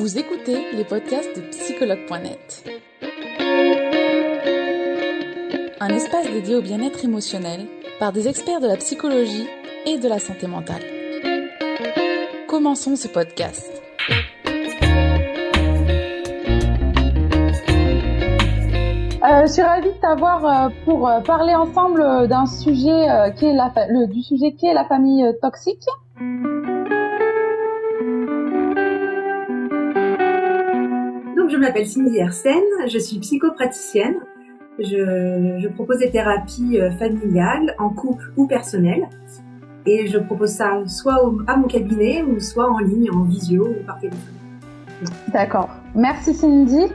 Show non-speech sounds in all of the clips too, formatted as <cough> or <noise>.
Vous écoutez les podcasts de psychologue.net. Un espace dédié au bien-être émotionnel par des experts de la psychologie et de la santé mentale. Commençons ce podcast. Euh, je suis ravie de t'avoir euh, pour euh, parler ensemble d'un du sujet qui est la famille toxique. M'appelle Cindy Hersen, je suis psychopraticienne. Je, je propose des thérapies familiales, en couple ou personnelles. Et je propose ça soit à mon cabinet ou soit en ligne, en visio ou par téléphone. D'accord. Merci Cindy.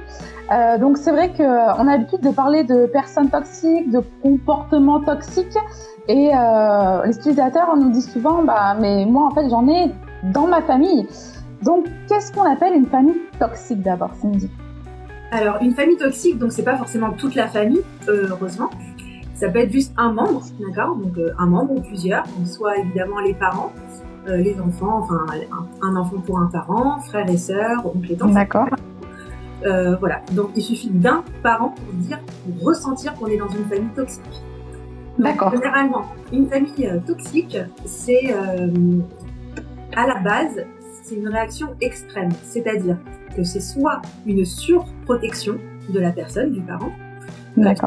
Euh, donc c'est vrai qu'on a l'habitude de parler de personnes toxiques, de comportements toxiques, et euh, les utilisateurs nous disent souvent, bah mais moi en fait j'en ai dans ma famille. Donc qu'est-ce qu'on appelle une famille toxique d'abord, Cindy? Alors une famille toxique, donc c'est pas forcément toute la famille, heureusement. Ça peut être juste un membre, d'accord? Donc euh, un membre ou plusieurs, soit évidemment les parents, euh, les enfants, enfin un, un, enfant pour un parent, frères et sœurs, oncles et tantes. D'accord. Euh, voilà. Donc il suffit d'un parent pour dire, pour ressentir qu'on est dans une famille toxique. D'accord. Généralement, une famille euh, toxique, c'est euh, à la base, c'est une réaction extrême, c'est-à-dire que c'est soit une surprotection de la personne, du parent,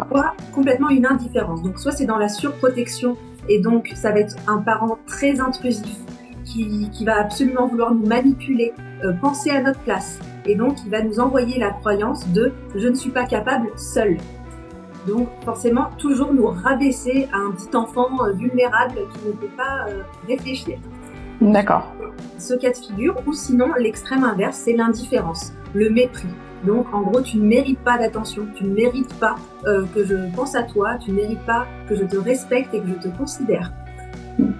soit complètement une indifférence. Donc soit c'est dans la surprotection et donc ça va être un parent très intrusif qui, qui va absolument vouloir nous manipuler, euh, penser à notre place, et donc il va nous envoyer la croyance de je ne suis pas capable seul. Donc forcément toujours nous rabaisser à un petit enfant euh, vulnérable qui ne peut pas euh, réfléchir. D'accord. Ce cas de figure, ou sinon l'extrême inverse, c'est l'indifférence, le mépris. Donc en gros, tu ne mérites pas d'attention, tu ne mérites pas euh, que je pense à toi, tu ne mérites pas que je te respecte et que je te considère.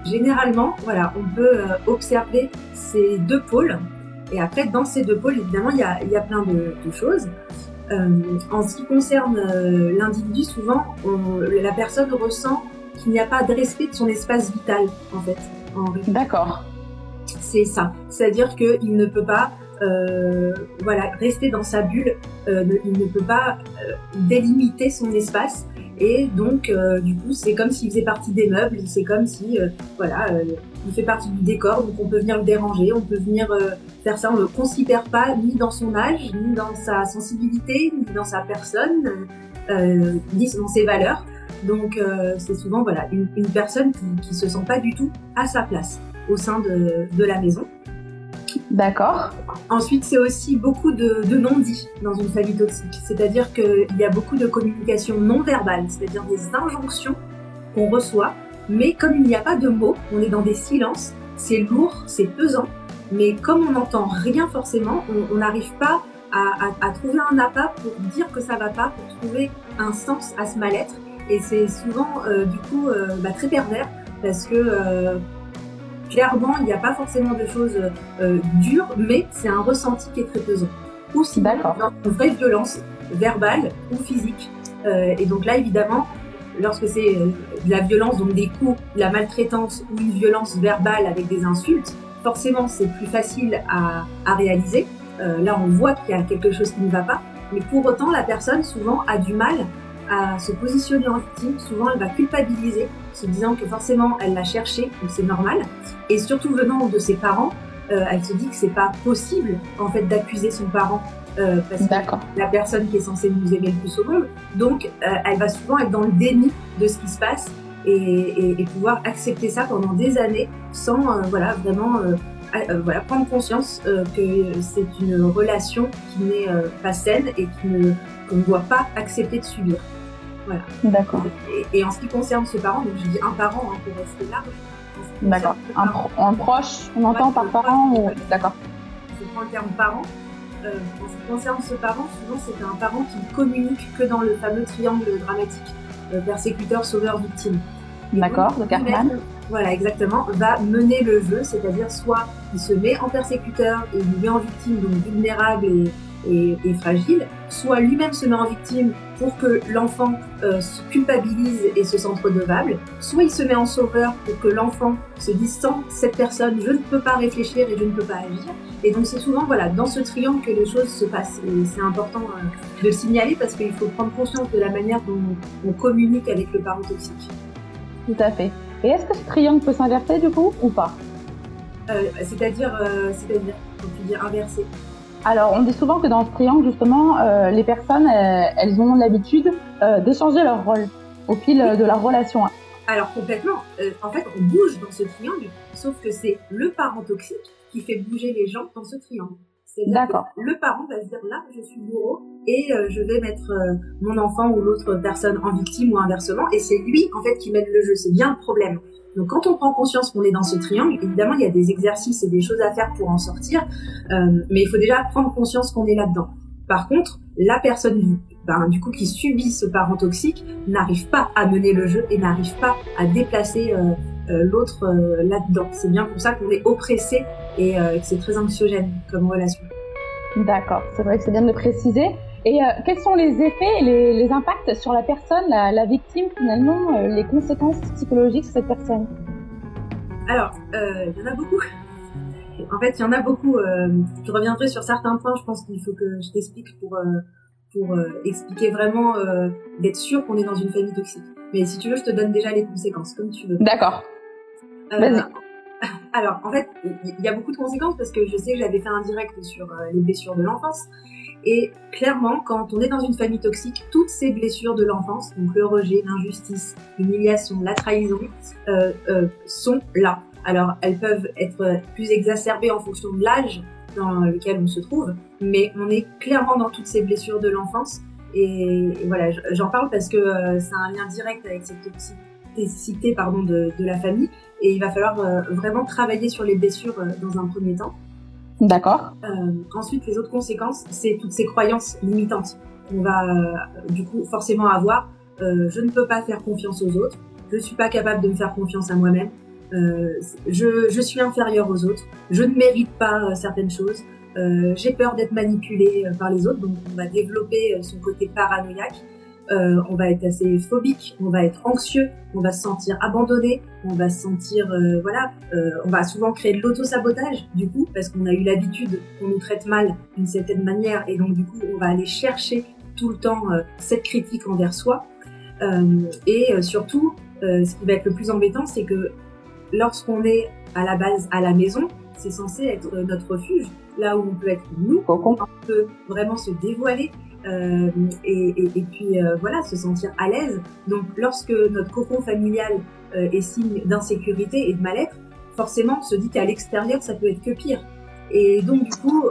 Généralement, voilà, on peut euh, observer ces deux pôles. Et après, dans ces deux pôles, évidemment, il y a, y a plein de, choses. Euh, en ce qui concerne l'individu, souvent, la personne ressent qu'il n'y a pas de respect de son espace vital, en fait. D'accord. C'est ça. C'est-à-dire qu'il ne peut pas euh, voilà, rester dans sa bulle, euh, il ne peut pas euh, délimiter son espace. Et donc, du coup, c'est comme s'il faisait partie des meubles, c'est comme si, voilà, il fait partie du décor, donc on peut venir le déranger, on peut venir faire ça, on ne le considère pas ni dans son âge, ni dans sa sensibilité, ni dans sa personne, ni dans ses valeurs. Donc, c'est souvent, voilà, une, une personne qui, qui se sent pas du tout à sa place au sein de, de la maison. D'accord. Ensuite, c'est aussi beaucoup de, de non-dits dans une famille toxique. C'est-à-dire qu'il y a beaucoup de communication non verbale, c'est-à-dire des injonctions qu'on reçoit, mais comme il n'y a pas de mots, on est dans des silences, c'est lourd, c'est pesant, mais comme on n'entend rien forcément, on n'arrive pas à, à, à, trouver un appât pour dire que ça va pas, pour trouver un sens à ce mal-être. Et c'est souvent, euh, du coup, euh, bah, très pervers, parce que euh, clairement, il n'y a pas forcément de choses euh, dures, mais c'est un ressenti qui est très pesant. Ou sinon, une vraie violence verbale ou physique. Euh, et donc là, évidemment, lorsque c'est euh, de la violence, donc des coups, de la maltraitance ou une violence verbale avec des insultes, forcément, c'est plus facile à, à réaliser. Euh, là, on voit qu'il y a quelque chose qui ne va pas. Mais pour autant, la personne, souvent, a du mal à se positionner en victime. Souvent, elle va culpabiliser, se disant que forcément, elle l'a cherché, donc c'est normal. Et surtout venant de ses parents, euh, elle se dit que c'est pas possible, en fait, d'accuser son parent. Euh, parce que la personne qui est censée nous aimer le plus au monde. Donc, euh, elle va souvent être dans le déni de ce qui se passe et, et, et pouvoir accepter ça pendant des années sans, euh, voilà, vraiment, euh, voilà, prendre conscience que c'est une relation qui n'est pas saine et qu'on ne, qu ne doit pas accepter de subir. Voilà. D'accord. Et, et, en ce qui concerne ce parent, donc je dis un parent hein, pour rester large. D'accord. Un, pro un, proche, on entend ouais, par parent ou... D'accord. Je prends le terme parent. Euh, en ce qui concerne ce parent, souvent c'est un parent qui ne communique que dans le fameux triangle dramatique euh, persécuteur, sauveur, victime. D'accord, le Cartman. Voilà, exactement. Va mener le jeu, c'est-à-dire soit il se met en persécuteur et il met en victime, donc vulnérable et, fragile, soit lui-même se met en victime pour que l'enfant euh, se culpabilise et se sente redevable, soit il se met en sauveur pour que l'enfant se dise sans cette personne, je ne peux pas réfléchir et je ne peux pas agir. Et donc c'est souvent voilà dans ce triangle que les choses se passent. Et c'est important euh, de le signaler parce qu'il faut prendre conscience de la manière dont on communique avec le parent toxique. Tout à fait. Et est-ce que ce triangle peut s'inverser du coup ou pas? Euh, C'est-à-dire, c'est-à-dire, quand tu dis inverser alors, on dit souvent que dans ce triangle, justement, euh, les personnes, euh, elles ont l'habitude euh, d'échanger leur rôle au fil de la relation. Alors, complètement. en fait, on bouge dans ce triangle, sauf que c'est le parent toxique qui fait bouger les gens dans ce triangle. D'accord. Le parent va se dire là, je suis bourreau et je vais mettre mon enfant ou l'autre personne en victime ou inversement. Et c'est lui, en fait, qui mène le jeu. C'est bien le problème. Donc quand on prend conscience qu'on est dans ce triangle, évidemment il y a des exercices et des choses à faire pour en sortir, euh, mais il faut déjà prendre conscience qu'on est là-dedans. Par contre, la personne ben, du coup qui subit ce parent toxique n'arrive pas à mener le jeu et n'arrive pas à déplacer euh, euh, l'autre là-dedans. C'est bien pour ça qu'on est oppressé et que c'est très anxiogène comme relation. D'accord, c'est vrai que c'est bien de le préciser. Et euh, quels sont les effets, les, les impacts sur la personne, la, victime finalement, euh, les conséquences psychologiques de cette personne? Alors, euh, il y en a beaucoup. <laughs> En fait, il y en a beaucoup. je reviendrai sur certains points. Je pense qu'il faut que je t'explique pour pour expliquer vraiment d'être sûr qu'on est dans une famille toxique. Mais si tu veux, je te donne déjà les conséquences, comme tu veux. D'accord. <laughs> Alors, en fait, il y a beaucoup de conséquences parce que je sais que j'avais fait un direct sur les blessures de l'enfance. Et clairement, quand on est dans une famille toxique, toutes ces blessures de l'enfance, donc le rejet, l'injustice, l'humiliation, la trahison, euh, euh, sont là. Alors, elles peuvent être plus exacerbées en fonction de l'âge dans lequel on se trouve, mais on est clairement dans toutes ces blessures de l'enfance. Et, voilà, j'en parle parce que euh, c'est un lien direct avec cette toxicité pardon, de, la famille, et il va falloir euh, vraiment travailler sur les blessures euh, dans un premier temps. D'accord. Euh, ensuite, les autres conséquences, c'est toutes ces croyances limitantes qu'on va euh, du coup forcément avoir. Euh, je ne peux pas faire confiance aux autres. Je suis pas capable de me faire confiance à moi-même. Euh, je, je, suis inférieur aux autres. Je ne mérite pas euh, certaines choses. J'ai peur d'être manipulé par les autres, donc on va développer son côté paranoïaque. Euh, on va être assez phobique, on va être anxieux, on va se sentir abandonné, on va se sentir, euh, voilà, euh, on va souvent créer de l'auto-sabotage du coup parce qu'on a eu l'habitude qu'on nous traite mal d'une certaine manière et donc du coup on va aller chercher tout le temps cette critique envers soi. et surtout, ce qui va être le plus embêtant, c'est que lorsqu'on est à la base à la maison, c'est censé être notre refuge, là où on peut être nous, on peut vraiment se dévoiler, euh, et, et, et, puis euh, voilà, se sentir à l'aise. Donc lorsque notre cocon familial euh, est signe d'insécurité et de mal-être, forcément on se dit qu'à l'extérieur ça peut être que pire. Et donc du coup,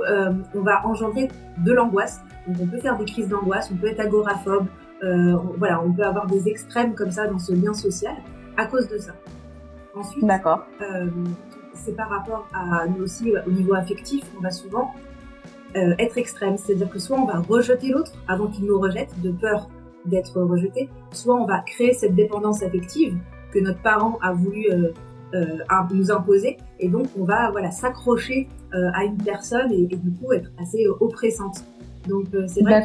on va engendrer de l'angoisse. Donc on peut faire des crises d'angoisse, on peut être agoraphobe, on, voilà, on peut avoir des extrêmes comme ça dans ce lien social à cause de ça. Ensuite, D'accord. c'est par rapport à nous aussi au niveau affectif, on va souvent euh, être extrême, c'est-à-dire que soit on va rejeter l'autre avant qu'il nous rejette, de peur d'être rejeté, soit on va créer cette dépendance affective que notre parent a voulu euh, euh, nous imposer, et donc on va voilà s'accrocher à une personne et, du coup être assez oppressante. Donc c'est vrai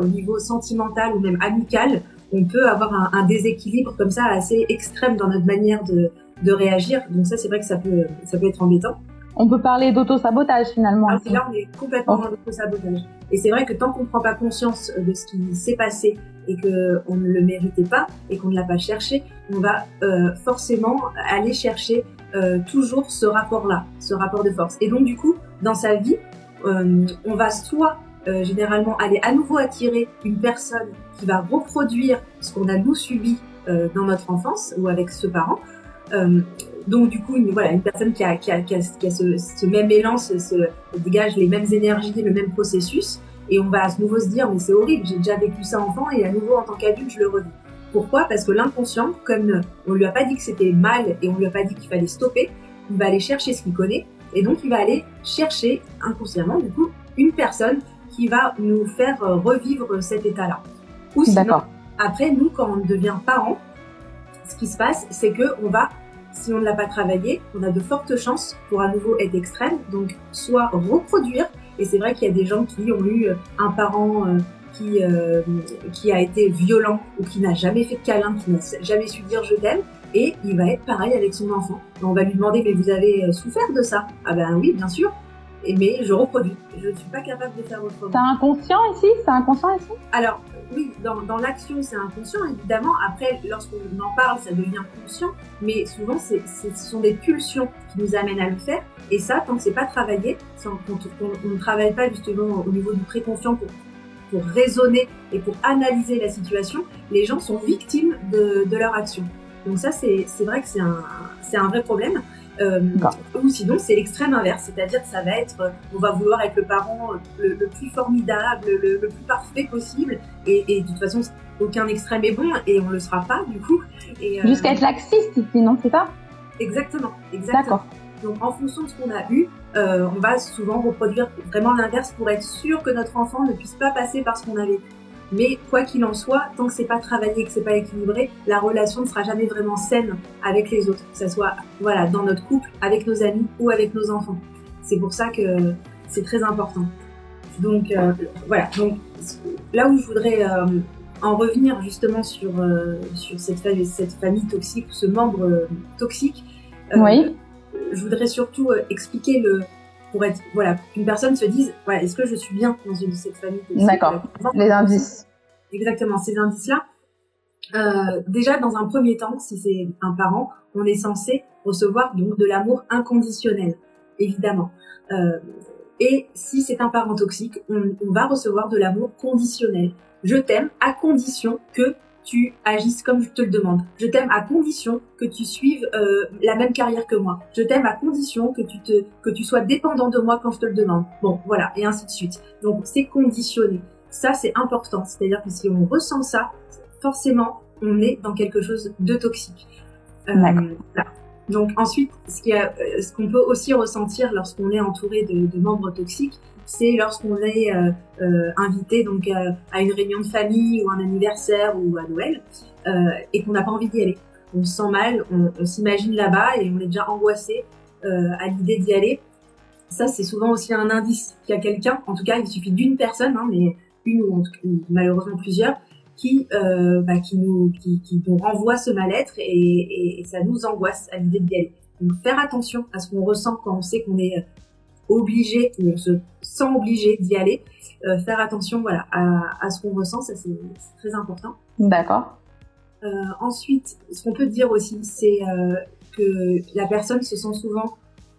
au niveau sentimental ou même amical, on peut avoir un, un, déséquilibre comme ça assez extrême dans notre manière de, de réagir. Donc ça c'est vrai que ça peut ça peut être embêtant on peut parler d'auto-sabotage finalement. Ah, là, on est complètement dans l'auto-sabotage. Et c'est vrai que tant qu'on ne prend pas conscience de ce qui s'est passé et qu'on ne le méritait pas et qu'on ne l'a pas cherché, on va euh, forcément aller chercher euh, toujours ce rapport-là, ce rapport de force. Et donc du coup, dans sa vie, euh, on va soit euh, généralement aller à nouveau attirer une personne qui va reproduire ce qu'on a nous subi euh, dans notre enfance ou avec ce parent, euh, donc du coup, une, voilà, une personne qui a, qui a, qui a, qui a ce, ce, même élan, ce, dégage les mêmes énergies, le même processus, et on va à nouveau se dire mais c'est horrible, j'ai déjà vécu ça enfant et à nouveau en tant qu'adulte je le revis. Pourquoi? Parce que l'inconscient, comme on lui a pas dit que c'était mal et on lui a pas dit qu'il fallait stopper, il va aller chercher ce qu'il connaît et donc il va aller chercher inconsciemment du coup une personne qui va nous faire revivre cet état-là. Ou sinon, après nous quand on devient parent, ce qui se passe, c'est que on va si on ne l'a pas travaillé, on a de fortes chances pour à nouveau être extrême, donc soit reproduire Et c'est vrai qu'il y a des gens qui ont eu un parent qui, qui a été violent ou qui n'a jamais fait de câlin, qui n'a jamais su dire je t'aime, et il va être pareil avec son enfant. On va lui demander mais vous avez souffert de ça? Ah ben oui, bien sûr. Et mais je reproduis. Je ne suis pas capable de faire autrement. C'est inconscient ici? C'est inconscient ici? Alors oui, dans, dans l'action c'est inconscient évidemment. Après, lorsqu'on en parle, ça devient conscient. Mais souvent, c'est, ce sont des pulsions qui nous amènent à le faire. Et ça, tant que c'est pas travaillé, quand on, ne travaille pas justement au niveau du préconscient pour pour raisonner et pour analyser la situation, les gens sont victimes de, de leur action. Donc ça, c'est vrai que c'est un, un vrai problème. Euh, ou sinon, c'est l'extrême inverse, c'est-à-dire que ça va être, euh, on va vouloir être le parent euh, le, plus formidable, le, plus parfait possible, et, et, de toute façon, aucun extrême est bon, et on le sera pas du coup. Jusqu'à être laxiste, sinon c'est ça? Exactement, exactement. D'accord. Donc en fonction de ce qu'on a eu, euh, on va souvent reproduire vraiment l'inverse pour être sûr que notre enfant ne puisse pas passer par ce qu'on a vécu. Mais quoi qu'il en soit, tant que c'est pas travaillé, que c'est pas équilibré, la relation ne sera jamais vraiment saine avec les autres, que ce soit voilà dans notre couple, avec nos amis ou avec nos enfants. C'est pour ça que c'est très important. Donc euh, voilà. Donc là où je voudrais euh, en revenir justement sur euh, sur cette famille, cette famille toxique, ce membre toxique. oui. Je voudrais surtout expliquer le pour être voilà qu'une personne se dise voilà est-ce que je suis bien dans une cette famille d'accord. les indices. Exactement ces indices là euh, déjà dans un premier temps si c'est un parent on est censé recevoir donc de l'amour inconditionnel évidemment. Euh, et si c'est un parent toxique on, on va recevoir de l'amour conditionnel. Je t'aime à condition que tu agisses comme je te le demande. Je t'aime à condition que tu suives euh, la même carrière que moi. Je t'aime à condition que tu te que tu sois dépendant de moi quand je te le demande. Bon, voilà, et ainsi de suite. Donc c'est conditionné. Ça c'est important. C'est-à-dire que si on ressent ça, forcément on est dans quelque chose de toxique. Euh, Donc ensuite, ce euh, qu'on peut aussi ressentir lorsqu'on est entouré de, de membres toxiques, c'est lorsqu'on est euh, euh, invité donc euh, à une réunion de famille ou un anniversaire ou à Noël et qu'on n'a pas envie d'y aller. On se sent mal, on, s'imagine là-bas et on est déjà angoissé à l'idée d'y aller. Ça, c'est souvent aussi un indice qu'il y a quelqu'un, en tout cas, il suffit d'une personne, hein, mais une ou, malheureusement plusieurs, qui, bah, qui, nous, qui, qui nous renvoie ce mal-être et, et, ça nous angoisse à l'idée d'y aller. Donc faire attention à ce qu'on ressent quand on sait qu'on est obligé ou on se sent obligé d'y aller, euh, faire attention voilà à, à ce qu'on ressent, ça c'est très important. D'accord. Euh, ensuite, ce qu'on peut dire aussi, c'est euh, que la personne se sent souvent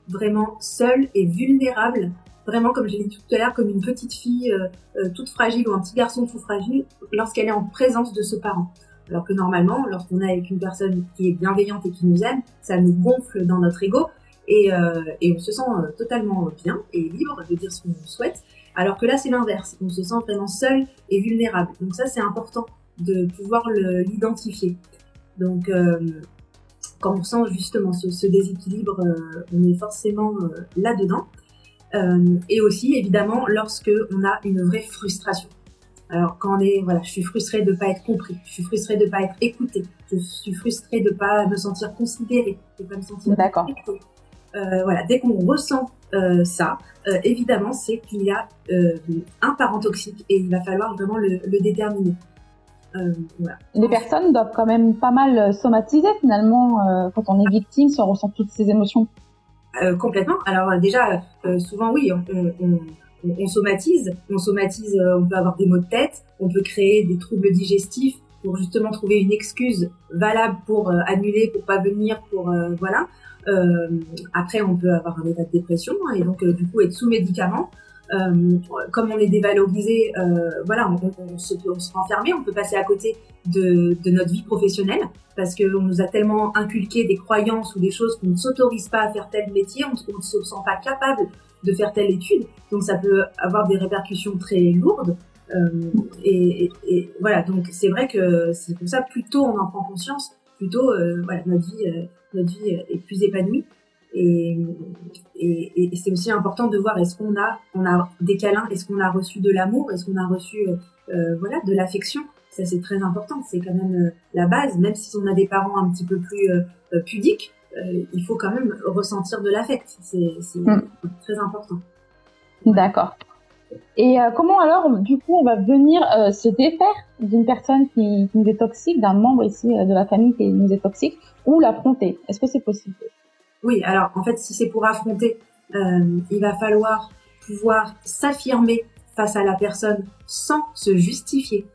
vraiment seule et vulnérable, vraiment comme j'ai dit tout à l'heure, comme une petite fille toute fragile ou un petit garçon tout fragile lorsqu'elle est en présence de ce parent. Alors que normalement, lorsqu'on est avec une personne qui est bienveillante et qui nous aime, ça nous gonfle dans notre ego et, euh, et on se sent euh, totalement bien et libre de dire ce qu'on souhaite. Alors que là, c'est l'inverse. On se sent vraiment seul et vulnérable. Donc ça, c'est important de pouvoir l'identifier. Donc, euh, quand on sent justement ce, ce déséquilibre, euh, on est forcément euh, là-dedans. et aussi, évidemment, lorsque on a une vraie frustration. Alors, quand on est, voilà, je suis frustrée de pas être compris, je suis frustrée de pas être écoutée, je suis frustrée de pas me sentir considérée, de pas me sentir D'accord. Euh, voilà, dès qu'on ressent euh, ça, euh, évidemment, c'est qu'il y a un parent toxique et il va falloir vraiment le, déterminer. Voilà. Les personnes doivent quand même pas mal somatiser finalement quand on est victime, si on ressent toutes ces émotions. complètement. Alors déjà, souvent oui, on, on, on, somatise. On somatise, on peut avoir des maux de tête, on peut créer des troubles digestifs pour justement trouver une excuse valable pour annuler, pour pas venir, pour voilà. Euh, après, on peut avoir un état de dépression hein, et donc euh, du coup être sous médicaments. Euh, comme on est dévalorisé, euh, voilà, on, on, se, on se renfermer, on peut passer à côté de, de notre vie professionnelle parce qu'on nous a tellement inculqué des croyances ou des choses qu'on ne s'autorise pas à faire tel métier, on, ne se sent pas capable de faire telle étude, donc ça peut avoir des répercussions très lourdes. Euh, et, et, et, voilà, donc c'est vrai que c'est pour ça, plus tôt on en prend conscience, plutôt voilà, notre vie, notre vie est plus épanouie. Et, et, et c'est aussi important de voir est-ce qu'on a, on a des câlins, est-ce qu'on a reçu de l'amour, est-ce qu'on a reçu euh, voilà de l'affection. Ça c'est très important, c'est quand même la base. Même si on a des parents un petit peu plus pudiques, il faut quand même ressentir de l'affect. C'est mm. très important. D'accord. Et euh, comment alors, du coup, on va venir euh, se défaire d'une personne qui, qui, nous est toxique, d'un membre ici de la famille qui nous est toxique, ou l'affronter Est-ce que c'est possible? Oui, alors en fait, si c'est pour affronter, il va falloir pouvoir s'affirmer face à la personne sans se justifier.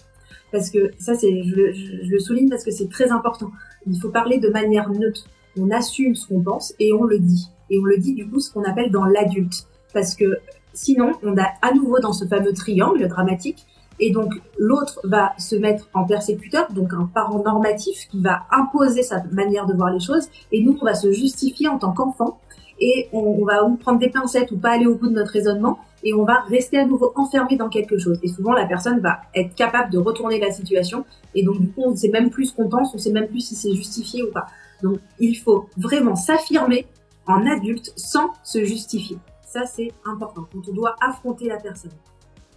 Parce que ça, c'est, je, je, le souligne parce que c'est très important. Il faut parler de manière neutre. On assume ce qu'on pense et on le dit. Et on le dit du coup ce qu'on appelle dans l'adulte. Parce que sinon, on a à nouveau dans ce fameux triangle dramatique. Et donc, l'autre va se mettre en persécuteur, donc un parent normatif qui va imposer sa manière de voir les choses. Et nous, on va se justifier en tant qu'enfant. Et on, va ou prendre des pincettes ou pas aller au bout de notre raisonnement et on va rester à nouveau enfermé dans quelque chose. Et souvent, la personne va être capable de retourner la situation. Et donc, du coup, on ne sait même plus ce qu'on pense, on ne sait même plus si c'est justifié ou pas. Donc, il faut vraiment s'affirmer en adulte sans se justifier. Ça, c'est important quand on doit affronter la personne.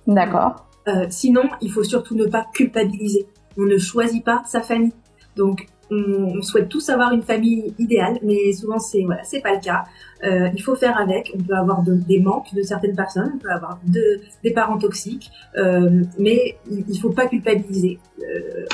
D'accord. Euh, sinon, il faut surtout ne pas culpabiliser. On ne choisit pas sa famille. Donc, on, souhaite tous avoir une famille idéale, mais souvent c'est voilà, c'est pas le cas. Euh, il faut faire avec. On peut avoir des manques de certaines personnes, on peut avoir des parents toxiques, euh, mais il, il, faut pas culpabiliser.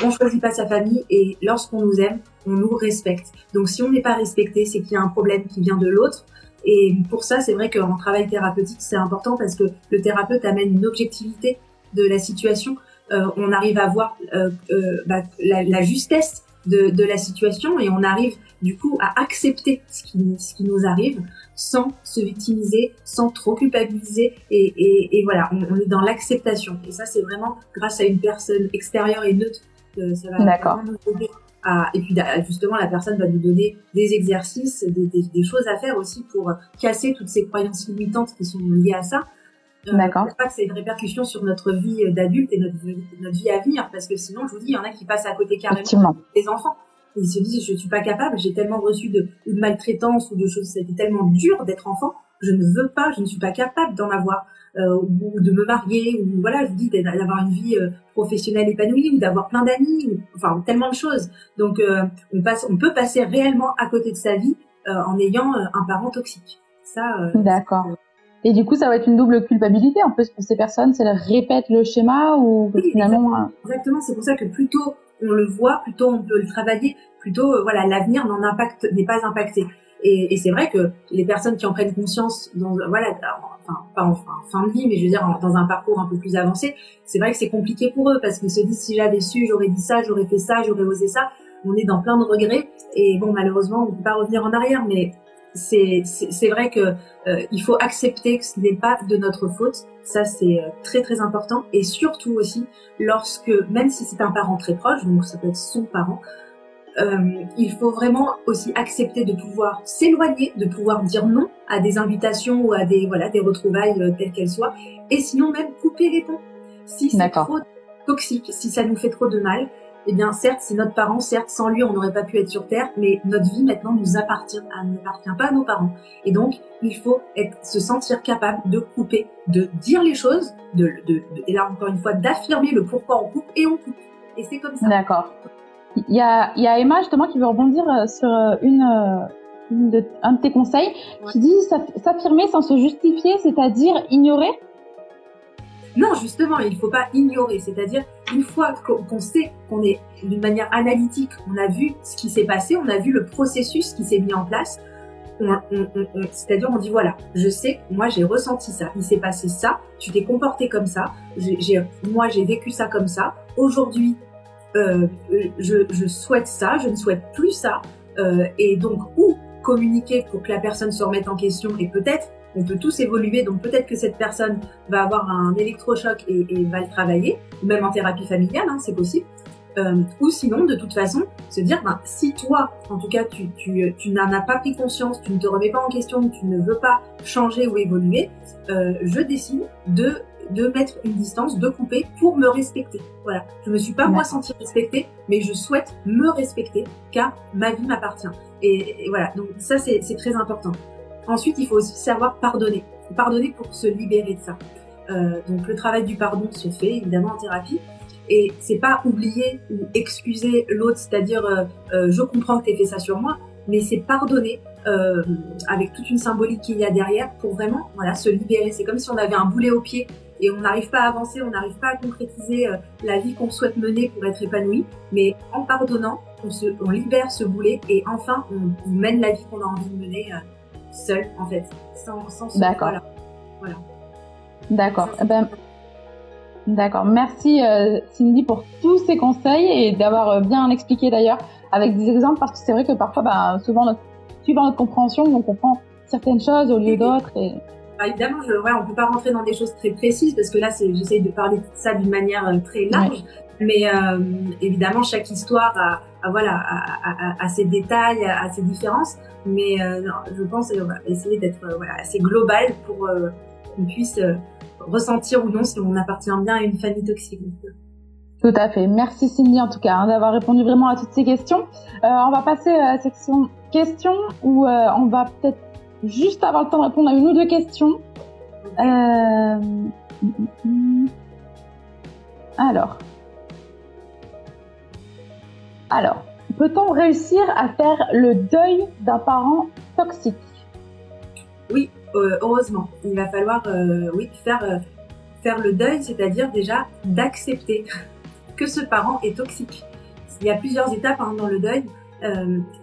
On choisit pas sa famille et lorsqu'on nous aime, on nous respecte. Donc si on n'est pas respecté, c'est qu'il y a un problème qui vient de l'autre. Et pour ça, c'est vrai qu'en travail thérapeutique, c'est important parce que le thérapeute amène une objectivité de la situation. Euh, on arrive à voir euh, euh, bah, la, la justesse de, de, la situation et on arrive du coup à accepter ce qui, ce qui nous arrive sans se victimiser, sans trop culpabiliser et, et, et voilà, on, on, est dans l'acceptation et ça c'est vraiment grâce à une personne extérieure et neutre que ça va nous aider à, et puis justement la personne va nous donner des exercices, des, des, des, choses à faire aussi pour casser toutes ces croyances limitantes qui sont liées à ça D'accord. pas que c'est une répercussion sur notre vie d'adulte et notre vie, notre vie à venir, parce que sinon, je vous dis, il y en a qui passent à côté carrément des enfants. ils se disent, je suis pas capable, j'ai tellement reçu de, de maltraitance ou de choses, c'était tellement dur d'être enfant, je ne veux pas, je ne suis pas capable d'en avoir, euh, ou de me marier, ou voilà, je vous dis, d'avoir une vie euh, professionnelle épanouie, ou d'avoir plein d'amis, enfin, tellement de choses. Donc, euh, on passe, on peut passer réellement à côté de sa vie euh, en ayant un parent toxique. Ça, D'accord. Et du coup, ça va être une double culpabilité en plus pour ces personnes, c'est elles répètent le schéma ou finalement. Euh, exactement, c'est pour ça que plus tôt on le voit, plus tôt on peut le travailler, plutôt euh, voilà l'avenir n'en impacte n'est pas impacté. Et, et c'est vrai que les personnes qui en prennent conscience, dans, voilà, enfin pas en fin de vie, mais je veux dire dans un parcours un peu plus avancé, c'est vrai que c'est compliqué pour eux parce qu'ils se disent si j'avais su, j'aurais dit ça, j'aurais fait ça, j'aurais osé ça. On est dans plein de regrets et bon malheureusement on ne peut pas revenir en arrière, mais c'est vrai que euh, il faut accepter que ce n'est pas de notre faute. Ça, c'est euh, très très important. Et surtout aussi, lorsque, même si c'est un parent très proche, donc ça peut être son parent, euh, il faut vraiment aussi accepter de pouvoir s'éloigner, de pouvoir dire non à des invitations ou à des voilà des retrouvailles euh, telles qu'elles soient, et sinon même couper les ponts. Si c'est trop toxique, si ça nous fait trop de mal, eh bien, certes, c'est notre parent, certes, sans lui, on n'aurait pas pu être sur Terre, mais notre vie maintenant nous appartient, elle n'appartient pas à nos parents. Et donc, il faut être, se sentir capable de couper, de dire les choses, de, de, et là encore une fois, d'affirmer le pourquoi on coupe et on coupe. Et c'est comme ça. D'accord. Il y a, il y a Emma justement qui veut rebondir euh, sur euh, une, euh, une de, un de tes conseils, qui dit s'affirmer sans se justifier, c'est-à-dire ignorer? Non, justement, il ne faut pas ignorer. C'est-à-dire, une fois qu'on sait qu'on est d'une manière analytique, on a vu ce qui s'est passé, on a vu le processus qui s'est mis en place, c'est-à-dire on dit voilà, je sais, moi j'ai ressenti ça, il s'est passé ça, tu t'es comporté comme ça, moi j'ai vécu ça comme ça, aujourd'hui euh, je, souhaite ça, je ne souhaite plus ça, euh, et donc ou communiquer pour que la personne se remette en question et peut-être on peut tous évoluer, donc peut-être que cette personne va avoir un électrochoc et, et va le travailler, même en thérapie familiale, hein, c'est possible. Euh, ou sinon, de toute façon, se dire, ben, si toi, en tout cas, tu, n'en as pas pris conscience, tu ne te remets pas en question, tu ne veux pas changer ou évoluer, euh, je décide de de mettre une distance, de couper pour me respecter. Voilà. Je me suis pas moi sentie respectée, mais je souhaite me respecter car ma vie m'appartient. Et, et, voilà. Donc ça c'est très important. Ensuite, il faut aussi savoir pardonner. Pardonner pour se libérer de ça. Euh, donc le travail du pardon se fait évidemment en thérapie. Et c'est pas oublier ou excuser l'autre, c'est-à-dire euh, euh, je comprends que tu fait ça sur moi, mais c'est pardonner avec toute une symbolique qu'il y a derrière pour vraiment voilà se libérer. C'est comme si on avait un boulet au pied et on n'arrive pas à avancer, on n'arrive pas à concrétiser la vie qu'on souhaite mener pour être épanoui. Mais en pardonnant, on, on libère ce boulet et enfin on, mène la vie qu'on a envie de mener euh, seul en fait, sans, sans D'accord. Voilà. D'accord. Eh ben, D'accord. Merci euh, Cindy pour tous ces conseils et d'avoir bien expliqué d'ailleurs avec des exemples parce que c'est vrai que parfois, bah, souvent, notre, suivant notre compréhension, on comprend certaines choses au lieu d'autres et bah, évidemment, je, ouais, on peut pas rentrer dans des choses très précises parce que là, j'essaye de parler de ça d'une manière euh, très large. Mais euh, évidemment, chaque histoire a, a voilà, a, ses détails, a, ses différences. Mais euh, je pense euh, essayer d'être euh, voilà, assez global pour qu'on puisse ressentir ou non si on appartient bien à une famille toxique. Tout à fait. Merci Cindy en tout cas hein, d'avoir répondu vraiment à toutes ces questions. on va passer à la section questions où on va peut-être juste avoir le temps de répondre à une ou deux questions. Euh... Alors. Alors, peut-on réussir à faire le deuil d'un parent toxique? Oui, euh, heureusement. Il va falloir, euh, euh, faire le deuil, c'est-à-dire déjà d'accepter que ce parent est toxique. Il y a plusieurs étapes hein, dans le deuil.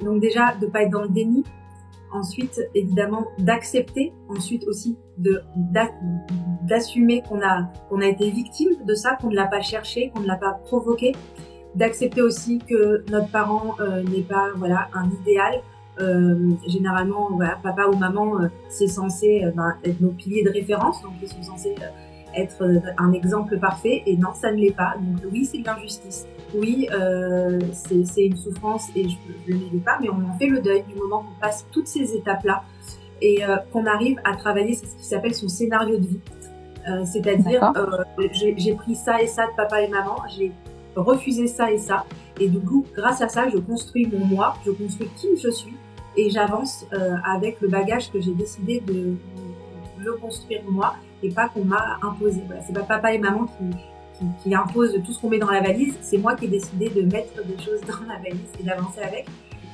donc déjà, de ne pas être dans le déni, ensuite évidemment d'accepter, ensuite aussi d'assumer qu'on a qu'on a été victime de ça, qu'on ne l'a pas cherché, qu'on ne l'a pas provoqué, d'accepter aussi que notre parent euh, n'est pas voilà un idéal. Euh, généralement, voilà, papa ou maman, euh, c'est censé ben, être nos piliers de référence, donc ils sont censés être un exemple parfait, et non, ça ne l'est pas. Donc oui, c'est de l'injustice oui, euh, c'est une souffrance et je ne le pas, mais on en fait le deuil du moment qu'on passe toutes ces étapes-là et euh, qu'on arrive à travailler ce qui s'appelle son scénario de vie. Euh, c'est-à-dire, euh, j'ai pris ça et ça de papa et maman, j'ai refusé ça et ça, et du coup, grâce à ça, je construis mon moi, je construis qui je suis, et j'avance euh, avec le bagage que j'ai décidé de, le construire moi, et pas qu'on m'a imposé. Voilà, c'est pas papa et maman qui qui, impose tout ce qu'on met dans la valise. C'est moi qui ai décidé de mettre des choses dans la valise et d'avancer avec.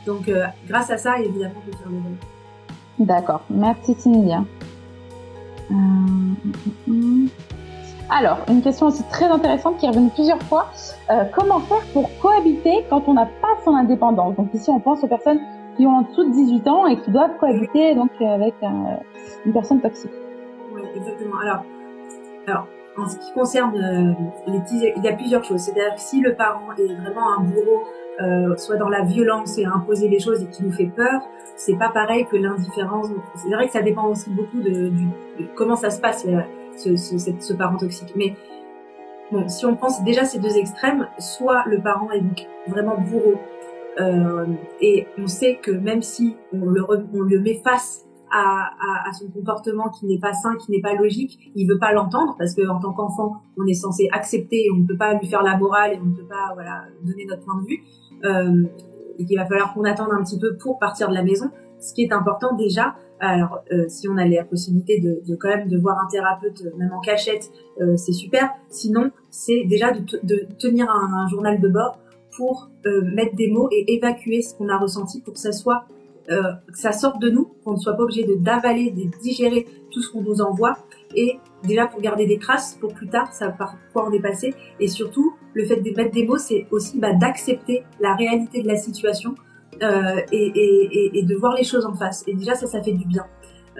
Donc, euh, grâce à ça, évidemment, je faire le D'accord. Merci, Cindy. Euh, alors, une question aussi très intéressante qui revenue plusieurs fois. Euh, comment faire pour cohabiter quand on n'a pas son indépendance? Donc ici, on pense aux personnes qui ont en dessous de 18 ans et qui doivent cohabiter donc avec une personne toxique. Oui, exactement. Alors, en ce qui concerne euh, les il y a plusieurs choses. C'est-à-dire que si le parent est vraiment un bourreau, euh, soit dans la violence et à imposer les choses et qui nous fait peur, c'est pas pareil que l'indifférence. C'est vrai que ça dépend aussi beaucoup de, comment ça se passe euh, ce, parent toxique. Mais bon, si on pense déjà ces deux extrêmes, soit le parent est vraiment bourreau euh, et on sait que même si on le, met face à, son comportement qui n'est pas sain, qui n'est pas logique, il veut pas l'entendre parce que en tant qu'enfant, on est censé accepter, on ne peut pas lui faire la morale et on ne peut pas donner notre point de vue. Euh, et qu'il va falloir qu'on attende un petit peu pour partir de la maison. Ce qui est important déjà, alors euh, si on a la possibilité de, quand même de voir un thérapeute, même en cachette, euh, c'est super. Sinon, c'est déjà de, tenir un, journal de bord pour euh, mettre des mots et évacuer ce qu'on a ressenti pour que ça soit euh, que ça sorte de nous, qu'on ne soit pas obligé de d'avaler, de digérer tout ce qu'on nous envoie, et déjà pour garder des traces pour plus tard, ça quoi on est passé, et surtout le fait de mettre des mots, c'est aussi bah, d'accepter la réalité de la situation euh, et, et, et, de voir les choses en face. Et déjà ça, ça fait du bien.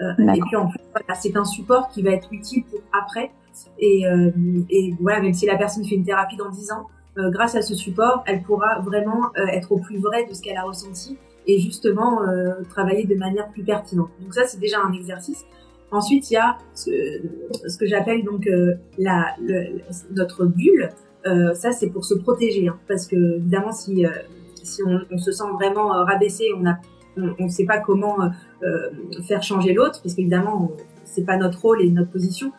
Euh, et puis en plus, voilà, c'est un support qui va être utile pour après. Et, euh, et voilà, même si la personne fait une thérapie dans 10 ans, euh, grâce à ce support, elle pourra vraiment euh, être au plus vrai de ce qu'elle a ressenti et justement euh, travailler de manière plus pertinente. Donc ça, c'est déjà un exercice. Ensuite, il y a ce, ce que j'appelle donc euh, la, le, notre bulle. Euh, ça, c'est pour se protéger, hein, parce que évidemment, si euh, si on, se sent vraiment euh, rabaissé, on on ne sait pas comment faire changer l'autre, parce qu'évidemment, c'est pas notre rôle et notre position.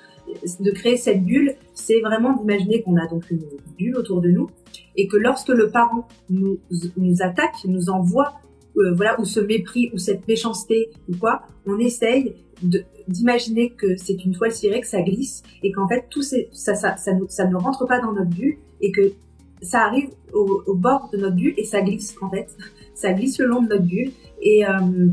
De créer cette bulle, c'est vraiment d'imaginer qu'on a donc une bulle autour de nous et que lorsque le parent nous, nous attaque, nous envoie euh, voilà, ou ce mépris, ou cette méchanceté, ou quoi, on essaye d'imaginer que c'est une toile cirée, que ça glisse, et qu'en fait, tout ça, ça, ça, ça, ne rentre pas dans notre bulle, et que ça arrive au, au, bord de notre bulle, et ça glisse, en fait. Ça glisse le long de notre bulle, et, euh,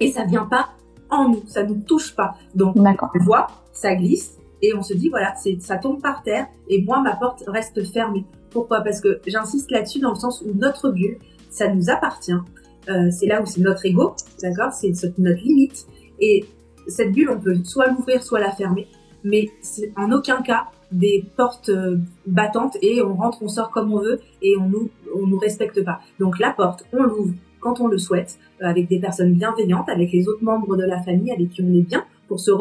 et ça vient pas en nous, ça nous touche pas. Donc, on voit, ça glisse, et on se dit voilà, c'est ça tombe par terre et moi ma porte reste fermée. Pourquoi? Parce que j'insiste là-dessus dans le sens où notre bulle, ça nous appartient. Euh, c'est là où c'est notre ego, d'accord? C'est notre limite. Et cette bulle, on peut soit l'ouvrir, soit la fermer, mais en aucun cas des portes euh, battantes et on rentre, on sort comme on veut et on nous, on nous respecte pas. Donc la porte, on l'ouvre quand on le souhaite, euh, avec des personnes bienveillantes, avec les autres membres de la famille avec qui on est bien, pour se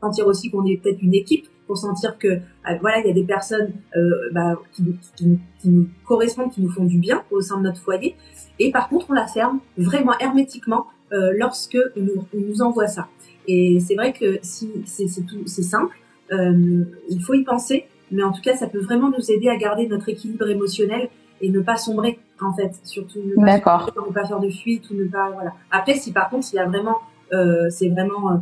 sentir aussi qu'on est peut-être une équipe, pour sentir que euh, voilà il y a des personnes euh, bah, qui, qui, qui, nous correspondent, qui nous font du bien au sein de notre foyer. Et par contre on la ferme vraiment hermétiquement euh, lorsque on nous, on nous, envoie ça. Et c'est vrai que si c'est tout, c'est simple, il faut y penser, mais en tout cas ça peut vraiment nous aider à garder notre équilibre émotionnel et ne pas sombrer en fait, surtout ne pas, ne pas faire de fuite ou ne pas voilà. Après si par contre il y a vraiment euh, c'est vraiment euh,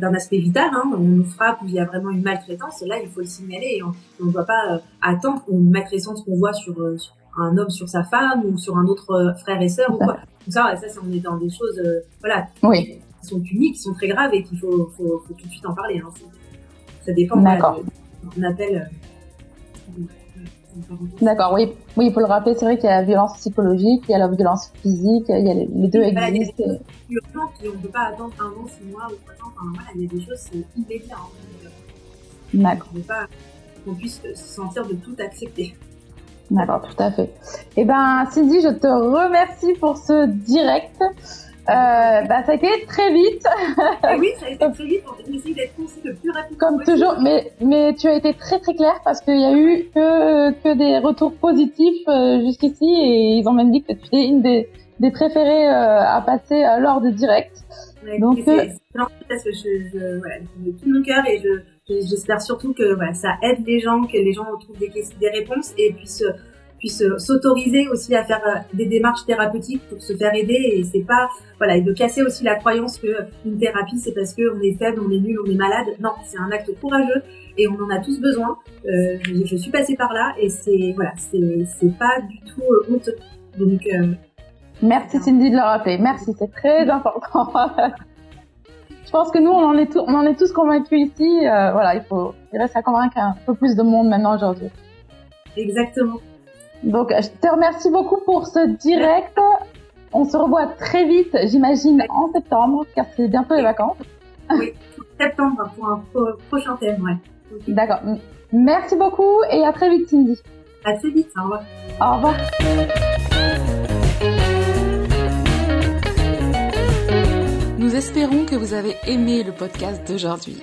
d'un aspect vital. Hein, on nous frappe ou il y a vraiment une maltraitance, là il faut le signaler. Et on ne doit pas euh, attendre une maltraitance qu'on voit sur, sur, un homme sur sa femme ou sur un autre frère et sœur ou quoi. Donc ça, ça, on est dans des choses, voilà, oui. qui sont uniques, qui sont très graves et qu'il faut, faut, faut, tout de suite en parler. Hein. Ça dépend. D'accord. on appelle D'accord, oui. Oui, il faut le rappeler, c'est vrai qu'il y a la violence psychologique, il y a la violence physique, il y a les, deux existent. Il y a des choses on ne peut pas attendre un an, six mois ou trois ans. Enfin, voilà, il y a des choses, c'est immédiat. D'accord. On ne pas qu'on puisse se sentir de tout accepter. D'accord, tout à fait. Eh ben, Cindy, je te remercie pour ce direct. Euh, bah, ça a été très vite. oui, ça a été très vite. On a essayé d'être le plus rapidement Comme toujours, mais, mais tu as été très très clair parce qu'il y a eu que, que des retours positifs euh, jusqu'ici et ils ont même dit que tu es une des, des préférées euh, à passer euh, lors de direct. Donc, c'est parce que je, je, voilà, de tout mon cœur et je, j'espère surtout que voilà, ça aide les gens, que les gens trouvent des, des réponses et puissent puisse s'autoriser aussi à faire euh, des démarches thérapeutiques pour se faire aider et c'est pas voilà et de casser aussi la croyance que une thérapie c'est parce que on est faible, on est nul, on est malade. Non, c'est un acte courageux et on en a tous besoin. Euh, je, je, suis passée par là et c'est voilà, c'est c'est pas du tout euh, honteux. Donc euh, merci Cindy de le rappeler. Merci, c'est très important. <laughs> je pense que nous on en est tous, on en est tous convaincus ici. Euh, voilà, il faut il reste à convaincre un peu plus de monde maintenant aujourd'hui. Exactement. Donc, je te remercie beaucoup pour ce direct. On se revoit très vite, j'imagine, en septembre, car c'est bientôt les vacances. Oui, septembre pour un prochain thème, ouais. D'accord. Merci beaucoup et à très vite, Cindy. À très vite, au revoir. Au revoir. Nous espérons que vous avez aimé le podcast d'aujourd'hui.